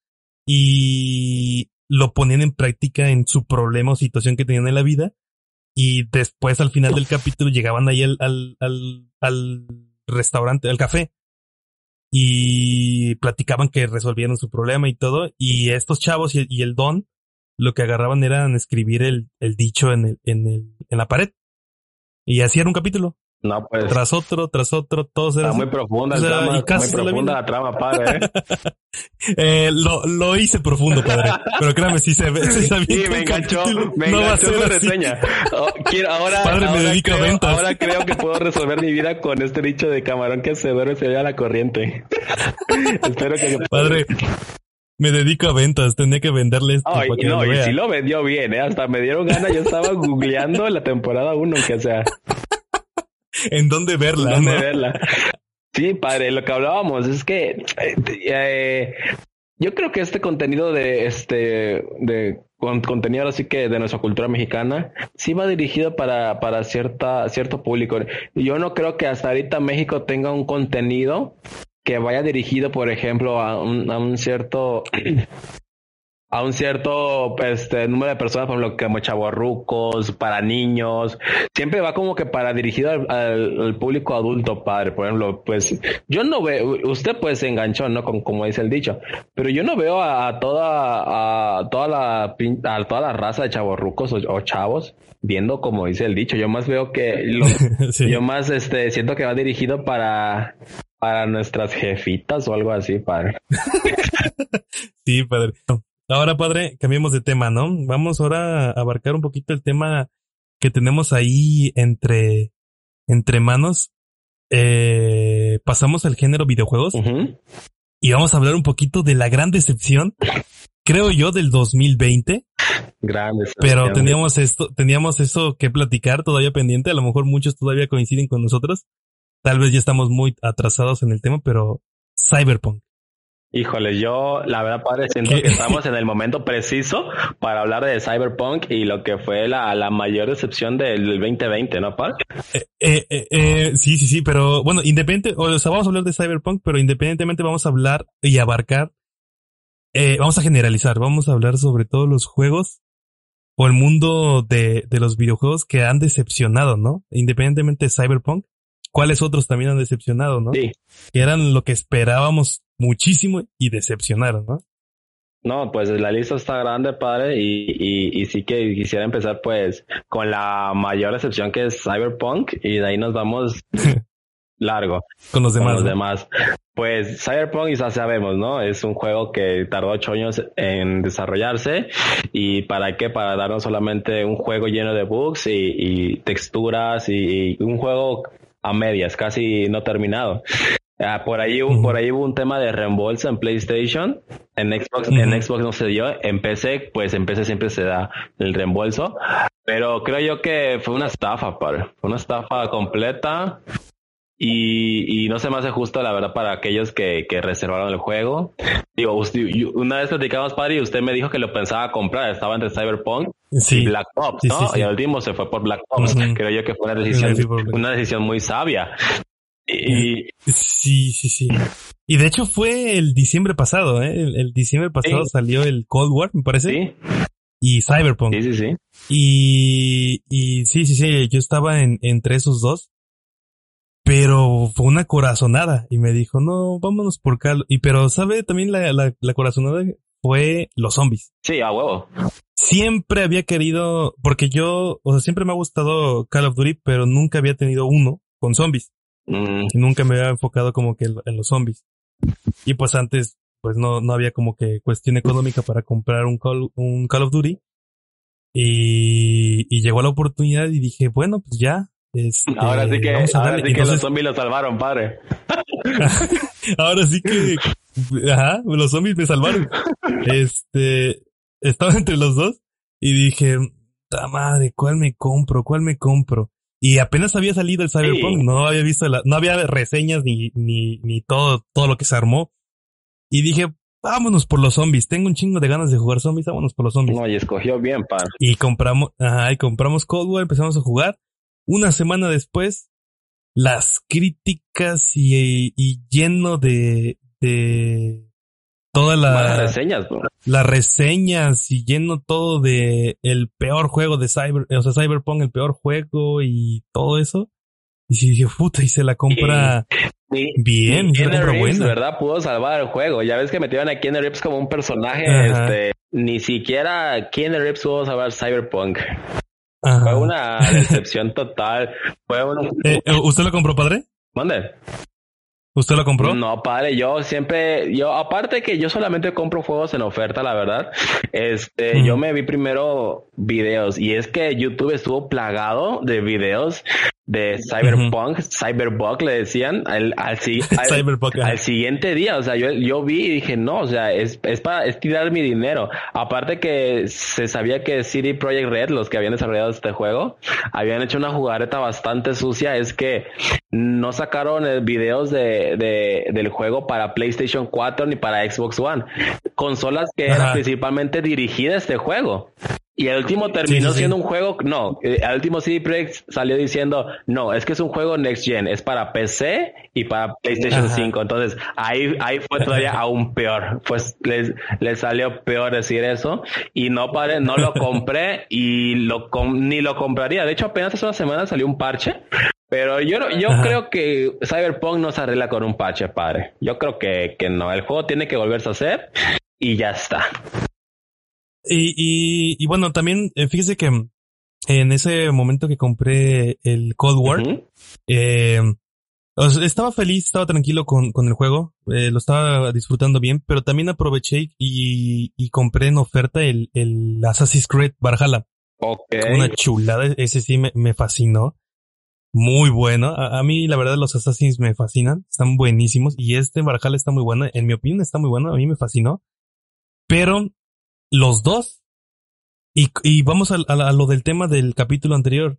y lo ponían en práctica en su problema o situación que tenían en la vida y después al final del capítulo llegaban ahí al, al, al, al restaurante, al café y platicaban que resolvieron su problema y todo y estos chavos y el don lo que agarraban eran escribir el, el dicho en, el, en, el, en la pared y así era un capítulo No, pues. Tras otro, tras otro, todos eran. Está muy profunda, muy profunda la, trama, padre. ¿eh? <laughs> eh, lo, lo hice profundo, padre. Pero créame, si se ve. sí, me enganchó, me no enganchó a reseña. Oh, quiero, ahora, padre, ahora, me dedico creo, a ventas. ahora creo que puedo resolver mi vida con este dicho de camarón que se duerme se ve a la corriente. <laughs> Espero que. Padre, me dedico a ventas, tenía que venderles. Ay, no, y si lo vendió bien, ¿eh? hasta me dieron ganas, yo estaba googleando la temporada 1, que sea. <laughs> ¿En dónde verla? ¿En dónde verla? Sí, padre, lo que hablábamos es que eh, yo creo que este contenido de este de contenido así que de nuestra cultura mexicana sí va dirigido para para cierta cierto público. Yo no creo que hasta ahorita México tenga un contenido que vaya dirigido, por ejemplo, a un, a un cierto a un cierto este, número de personas, por ejemplo, como chavorrucos, para niños, siempre va como que para dirigido al, público adulto, padre. Por ejemplo, pues yo no veo, usted pues se enganchó, ¿no? Con, como dice el dicho, pero yo no veo a, toda, a toda la, a toda la raza de chavorrucos o, chavos viendo como dice el dicho. Yo más veo que, <laughs> yo más este, siento que va dirigido para, para nuestras jefitas o algo así, padre. <laughs> sí, padre. Ahora, padre, cambiemos de tema, ¿no? Vamos ahora a abarcar un poquito el tema que tenemos ahí entre, entre manos. Eh, pasamos al género videojuegos y vamos a hablar un poquito de la gran decepción, creo yo, del 2020. Gran Pero teníamos esto, teníamos eso que platicar todavía pendiente. A lo mejor muchos todavía coinciden con nosotros. Tal vez ya estamos muy atrasados en el tema, pero Cyberpunk. Híjole, yo la verdad, padre, siento que estamos <laughs> en el momento preciso para hablar de Cyberpunk y lo que fue la, la mayor decepción del 2020, ¿no, padre? Eh, eh, eh, eh, sí, sí, sí, pero bueno, independiente, o sea, vamos a hablar de Cyberpunk, pero independientemente vamos a hablar y abarcar, eh, vamos a generalizar, vamos a hablar sobre todos los juegos o el mundo de, de los videojuegos que han decepcionado, ¿no? Independientemente de Cyberpunk cuáles otros también han decepcionado, ¿no? Sí. Que eran lo que esperábamos muchísimo y decepcionaron, ¿no? No, pues la lista está grande, padre, y, y, y, sí que quisiera empezar pues con la mayor decepción que es Cyberpunk y de ahí nos vamos <laughs> largo. Con los demás. Con los demás. Pues Cyberpunk ya sabemos, ¿no? Es un juego que tardó ocho años en desarrollarse y para qué? Para darnos solamente un juego lleno de bugs y, texturas y un juego a medias, casi no terminado. Ah, por ahí hubo, por ahí hubo un tema de reembolso en PlayStation, en Xbox, en Xbox no se dio, en PC, pues en PC siempre se da el reembolso, pero creo yo que fue una estafa, padre. Fue una estafa completa. Y, y, no se me hace justo, la verdad, para aquellos que, que reservaron el juego. Digo, una vez platicamos, padre, y usted me dijo que lo pensaba comprar. Estaba entre Cyberpunk y Black Ops, ¿no? y al último se fue por Black Ops. Creo yo que fue una decisión, una decisión muy sabia. Y... Sí, sí, sí. Y de hecho fue el diciembre pasado, ¿eh? El, diciembre pasado salió el Cold War, me parece. Sí. Y Cyberpunk. Sí, sí, sí. Y, y sí, sí, sí, yo estaba en, entre esos dos. Pero fue una corazonada y me dijo, no, vámonos por Call. Y pero, ¿sabe? También la, la, la corazonada fue los zombies. Sí, a huevo. Siempre había querido, porque yo, o sea, siempre me ha gustado Call of Duty, pero nunca había tenido uno con zombies. Mm. Y nunca me había enfocado como que en los zombies. Y pues antes, pues no, no había como que cuestión económica para comprar un Call, un Call of Duty. Y, y llegó la oportunidad y dije, bueno, pues ya, este, ahora sí que, ahora sí que los zombies lo salvaron, padre. <laughs> ahora sí que, ajá, los zombies me salvaron. Este, estaba entre los dos y dije, ta madre, ¿cuál me compro? ¿Cuál me compro? Y apenas había salido el Cyberpunk, no había visto la, no había reseñas ni, ni, ni todo, todo lo que se armó. Y dije, vámonos por los zombies. Tengo un chingo de ganas de jugar zombies, vámonos por los zombies. No, y escogió bien, padre. Y compramos, ajá, y compramos Cold War, empezamos a jugar. Una semana después, las críticas y, lleno de, de todas las reseñas, las reseñas y lleno todo de el peor juego de Cyber, o sea, Cyberpunk, el peor juego y todo eso. Y si dije, puta, y se la compra bien, se la compra buena. ¿verdad? Pudo salvar el juego. Ya ves que metieron a Keanu Reeves como un personaje, este, ni siquiera Keanu Reeves pudo salvar Cyberpunk. Fue una decepción total. Fue <laughs> eh, ¿Usted lo compró, padre? ¿Dónde? ¿Usted lo compró? No, padre, yo siempre, yo aparte que yo solamente compro juegos en oferta, la verdad. Este, yo me vi primero videos y es que YouTube estuvo plagado de videos de Cyberpunk, Cyberbug le decían al, al, <laughs> al, siguiente día. O sea, yo, yo vi y dije, no, o sea, es, es para es tirar mi dinero. Aparte que se sabía que CD Projekt Red, los que habían desarrollado este juego, habían hecho una jugareta bastante sucia. Es que no sacaron eh, videos de, de, del juego para PlayStation 4 ni para Xbox One. Consolas que eran principalmente dirigidas a este juego. Y el último terminó siendo un juego, no, el eh, último CD Projekt salió diciendo, no, es que es un juego next gen, es para PC y para PlayStation 5. Entonces, ahí, ahí fue todavía <laughs> aún peor. Pues les, les salió peor decir eso. Y no pare, no lo compré y lo ni lo compraría. De hecho, apenas hace una semana salió un parche. Pero yo, yo creo que Cyberpunk no se arregla con un parche, padre. Yo creo que, que no. El juego tiene que volverse a hacer y ya está. Y, y, y bueno, también eh, fíjese que en ese momento que compré el Cold War, eh, estaba feliz, estaba tranquilo con, con el juego, eh, lo estaba disfrutando bien, pero también aproveché y, y compré en oferta el, el Assassin's Creed Valhalla. Okay. Una chulada, ese sí me, me fascinó. Muy bueno. A, a, mí, la verdad, los Assassins me fascinan. Están buenísimos. Y este Valhalla está muy bueno. En mi opinión, está muy bueno. A mí me fascinó. Pero los dos. Y, y vamos a, a, lo del tema del capítulo anterior.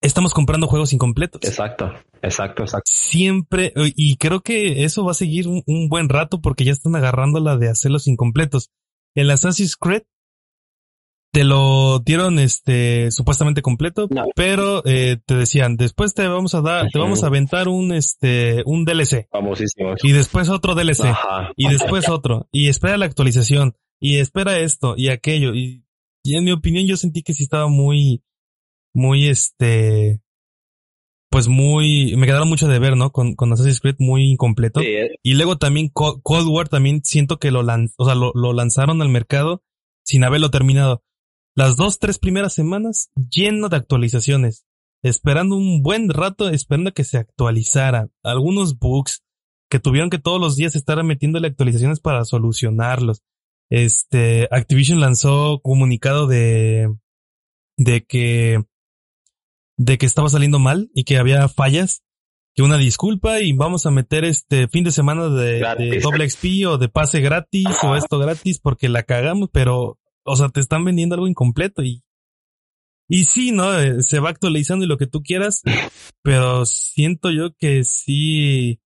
Estamos comprando juegos incompletos. Exacto, exacto, exacto. Siempre, y creo que eso va a seguir un, un buen rato porque ya están agarrando la de hacerlos incompletos. El Assassin's Creed te lo dieron este supuestamente completo, no. pero eh, te decían, después te vamos a dar, te vamos a aventar un este un DLC. Famosísimo. Y después otro DLC. Ajá. Y después otro. Y espera la actualización y espera esto y aquello. Y, y, en mi opinión yo sentí que sí estaba muy, muy este, pues muy, me quedaron mucho de ver, ¿no? Con, con Assassin's Creed muy incompleto. Sí, eh. Y luego también Cold War también siento que lo, lan o sea, lo, lo lanzaron al mercado sin haberlo terminado. Las dos, tres primeras semanas lleno de actualizaciones. Esperando un buen rato, esperando que se actualizara. Algunos bugs que tuvieron que todos los días estar metiéndole actualizaciones para solucionarlos este, Activision lanzó comunicado de, de que, de que estaba saliendo mal y que había fallas, que una disculpa y vamos a meter este fin de semana de, de doble XP o de pase gratis o esto gratis porque la cagamos, pero, o sea, te están vendiendo algo incompleto y, y sí, ¿no? Eh, se va actualizando y lo que tú quieras, <laughs> pero siento yo que sí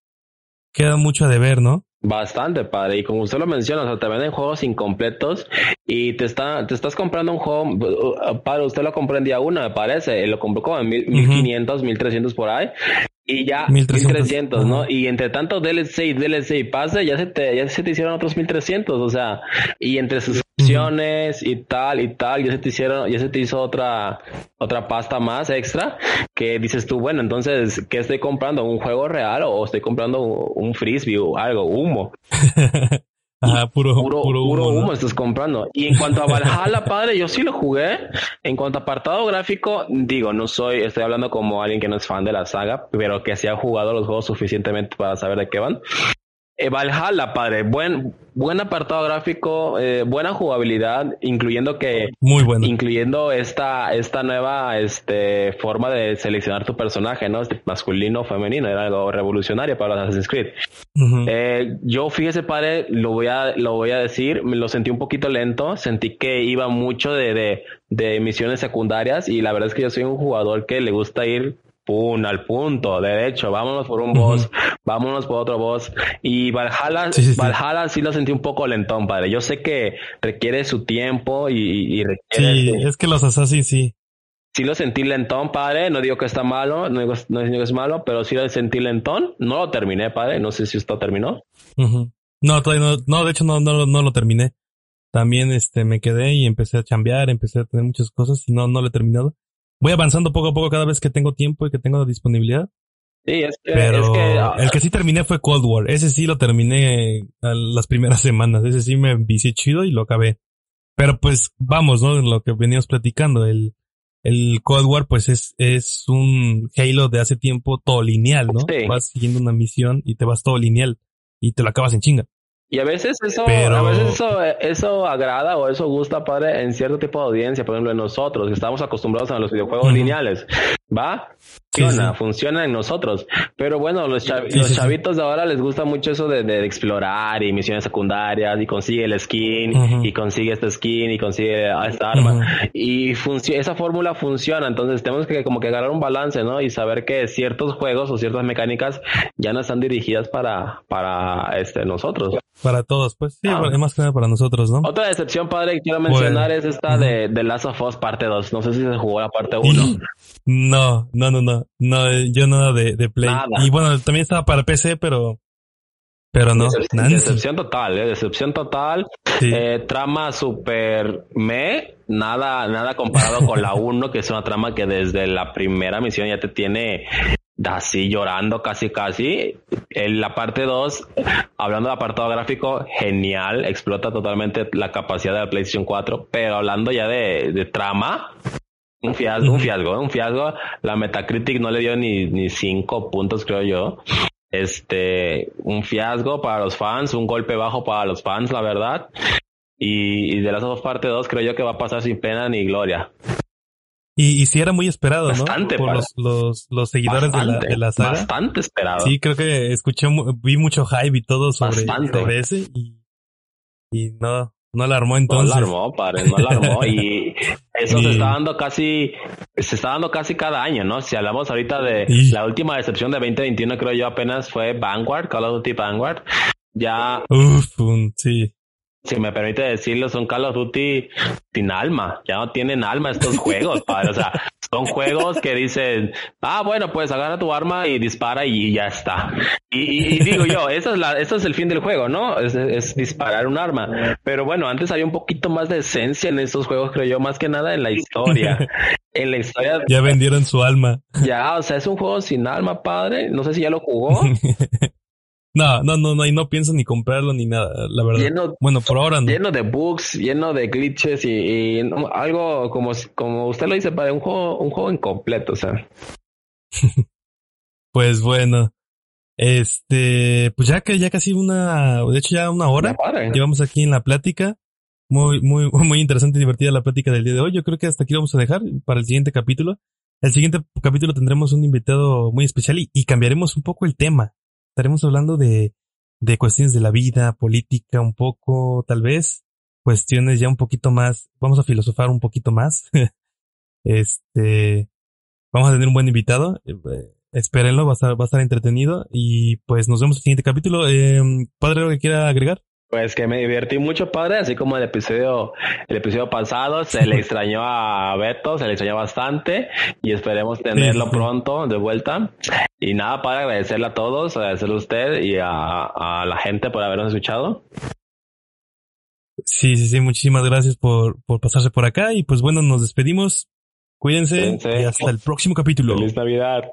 queda mucho a deber, ¿no? Bastante, padre. Y como usted lo menciona, o sea, te venden juegos incompletos y te está, te estás comprando un juego, uh, padre, usted lo compró en día uno, me parece. Lo compró como en mil, uh -huh. 1500, 1300 por ahí. Y ya 1300, 1300 ¿no? Y entre tanto DLC y DLC y pase, ya se te, ya se te hicieron otros 1300, o sea, y entre suscripciones uh -huh. y tal y tal, ya se te hicieron, ya se te hizo otra, otra pasta más extra, que dices tú, bueno, entonces, ¿qué estoy comprando? ¿Un juego real o estoy comprando un frisbee o algo, humo? <laughs> Ajá, puro, puro, puro, humo, puro humo ¿no? estás comprando. Y en cuanto a Valhalla, <laughs> padre, yo sí lo jugué. En cuanto a apartado gráfico, digo, no soy, estoy hablando como alguien que no es fan de la saga, pero que sí ha jugado los juegos suficientemente para saber de qué van. Eh, Valhalla, padre, buen, buen apartado gráfico, eh, buena jugabilidad, incluyendo que, muy bueno, incluyendo esta, esta nueva, este, forma de seleccionar tu personaje, ¿no? Este masculino o femenino, era algo revolucionario para los Assassin's Creed. Uh -huh. eh, yo, fíjese, padre, lo voy a, lo voy a decir, me lo sentí un poquito lento, sentí que iba mucho de, de, de misiones secundarias y la verdad es que yo soy un jugador que le gusta ir pum, al punto, derecho, vámonos por un uh -huh. boss, vámonos por otro boss. Y Valhalla, sí, sí, Valhalla sí. lo sentí un poco lentón, padre. Yo sé que requiere su tiempo y, y requiere. Sí, su... es que los Assassins sí. Sí lo sentí lentón, padre. No digo que está malo, no digo, no digo que es malo, pero sí lo sentí lentón. No lo terminé, padre. No sé si usted terminó. Uh -huh. No, todavía no, no, de hecho no, no, no lo terminé. También este me quedé y empecé a chambear, empecé a tener muchas cosas y no, no lo he terminado voy avanzando poco a poco cada vez que tengo tiempo y que tengo disponibilidad. Sí, es que, Pero es que, uh, el que sí terminé fue Cold War. Ese sí lo terminé las primeras <laughs> semanas. Ese sí me vicié chido y lo acabé. Pero pues vamos, ¿no? Lo que veníamos platicando. El, el Cold War pues es, es un Halo de hace tiempo todo lineal, ¿no? Sí. Vas siguiendo una misión y te vas todo lineal y te lo acabas en chinga. Y a veces eso, Pero- a veces eso, eso agrada o eso gusta, padre, en cierto tipo de audiencia, por ejemplo, en nosotros, que estamos acostumbrados a los videojuegos lineales. ¿Va? Funciona, sí. funciona en nosotros. Pero bueno, los, chav- Sí, los chavitos de ahora les gusta mucho eso de, de explorar y misiones secundarias y consigue el skin y consigue este skin y consigue esta arma. Ujú. Y funci- esa fórmula funciona, entonces tenemos que como que agarrar un balance, ¿no? Y saber que ciertos juegos o ciertas mecánicas ya no están dirigidas para, para este, nosotros. Para todos, pues sí, Ah. más que nada para nosotros, ¿no? Otra decepción, padre, que quiero mencionar Bueno. es esta de, de Last of Us parte 2. No sé si se jugó la parte 1. Y- No, no, no, no, no, yo nada de, de Play. Nada. Y bueno, también estaba para PC, pero, pero no, decepción total, ¿eh? Decepción total. Sí. Eh, trama super me, nada, nada comparado con la <laughs> 1, que es una trama que desde la primera misión ya te tiene así llorando casi casi. En la parte 2, hablando de apartado gráfico, genial, explota totalmente la capacidad de la PlayStation 4, pero hablando ya de, de trama, un fiasco, un fiasco, un fiasco. La Metacritic no le dio ni, ni cinco puntos, creo yo. Este, un fiasco para los fans, un golpe bajo para los fans, la verdad. Y, y de las dos parte 2 creo yo que va a pasar sin pena ni gloria. Y, y sí era muy esperado, Bastante, ¿no? Por los, los, los seguidores de la, Bastante, de la saga. bastante esperado. Sí, creo que escuché, vi mucho hype y todo sobre, Bastante. sobre ese y, y no, no la armó No entonces. la armó, padre, no la armó. Y <laughs> eso se está dando casi, se está dando casi cada año, ¿no? Si hablamos ahorita de la última decepción de 2021, creo yo apenas fue Vanguard, Call of Duty Vanguard. Ya Uf, un- sí. Si me permite decirlo, son Call of Duty sin alma. Ya no tienen alma estos <laughs> juegos, padre. O sea, son juegos que dicen, ah, bueno, pues agarra tu arma y dispara y ya está. Y, y- y digo yo, eso es, la, eso es el fin del juego, ¿no? Es, es disparar un arma. Pero bueno, antes había un poquito más de esencia en estos juegos, creo yo, más que nada en la historia. <laughs> En la historia, Ya vendieron su alma. ya, o sea, es un juego sin alma, padre. No sé si ya lo jugó. <laughs> No, no, no, no, y no pienso ni comprarlo ni nada, la verdad. Lleno, Bueno, por ahora no. lleno de bugs, lleno de glitches y, y no- algo como, como usted lo dice, para un juego, un juego incompleto, o sea. <laughs> Pues bueno. Este, pues ya que ya casi una, de hecho ya una hora. Llevamos aquí en la plática. Muy, muy, <laughs> muy interesante y divertida la plática del día de hoy. Yo creo que hasta aquí vamos a dejar para el siguiente capítulo. El siguiente capítulo tendremos un invitado muy especial y, y cambiaremos un poco el tema. Estaremos hablando de, de cuestiones de la vida, política, un poco, tal vez, cuestiones ya un poquito más, vamos a filosofar un poquito más. <laughs> este, vamos a tener un buen invitado. eh, espérenlo, va a estar, va a estar entretenido y pues nos vemos en el siguiente capítulo. Eh, padre, ¿algo que quiera agregar? Pues que me divertí mucho, padre, así como el episodio, el episodio pasado, se le <laughs> extrañó a Beto, se le extrañó bastante y esperemos tenerlo pronto de vuelta. Y nada, para agradecerle a todos, agradecerle a usted y a, a la gente por habernos escuchado. Sí, sí, sí, muchísimas gracias por, por pasarse por acá y pues bueno, nos despedimos. Cuídense Cuídense. y hasta el próximo capítulo. Feliz Navidad.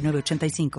906985.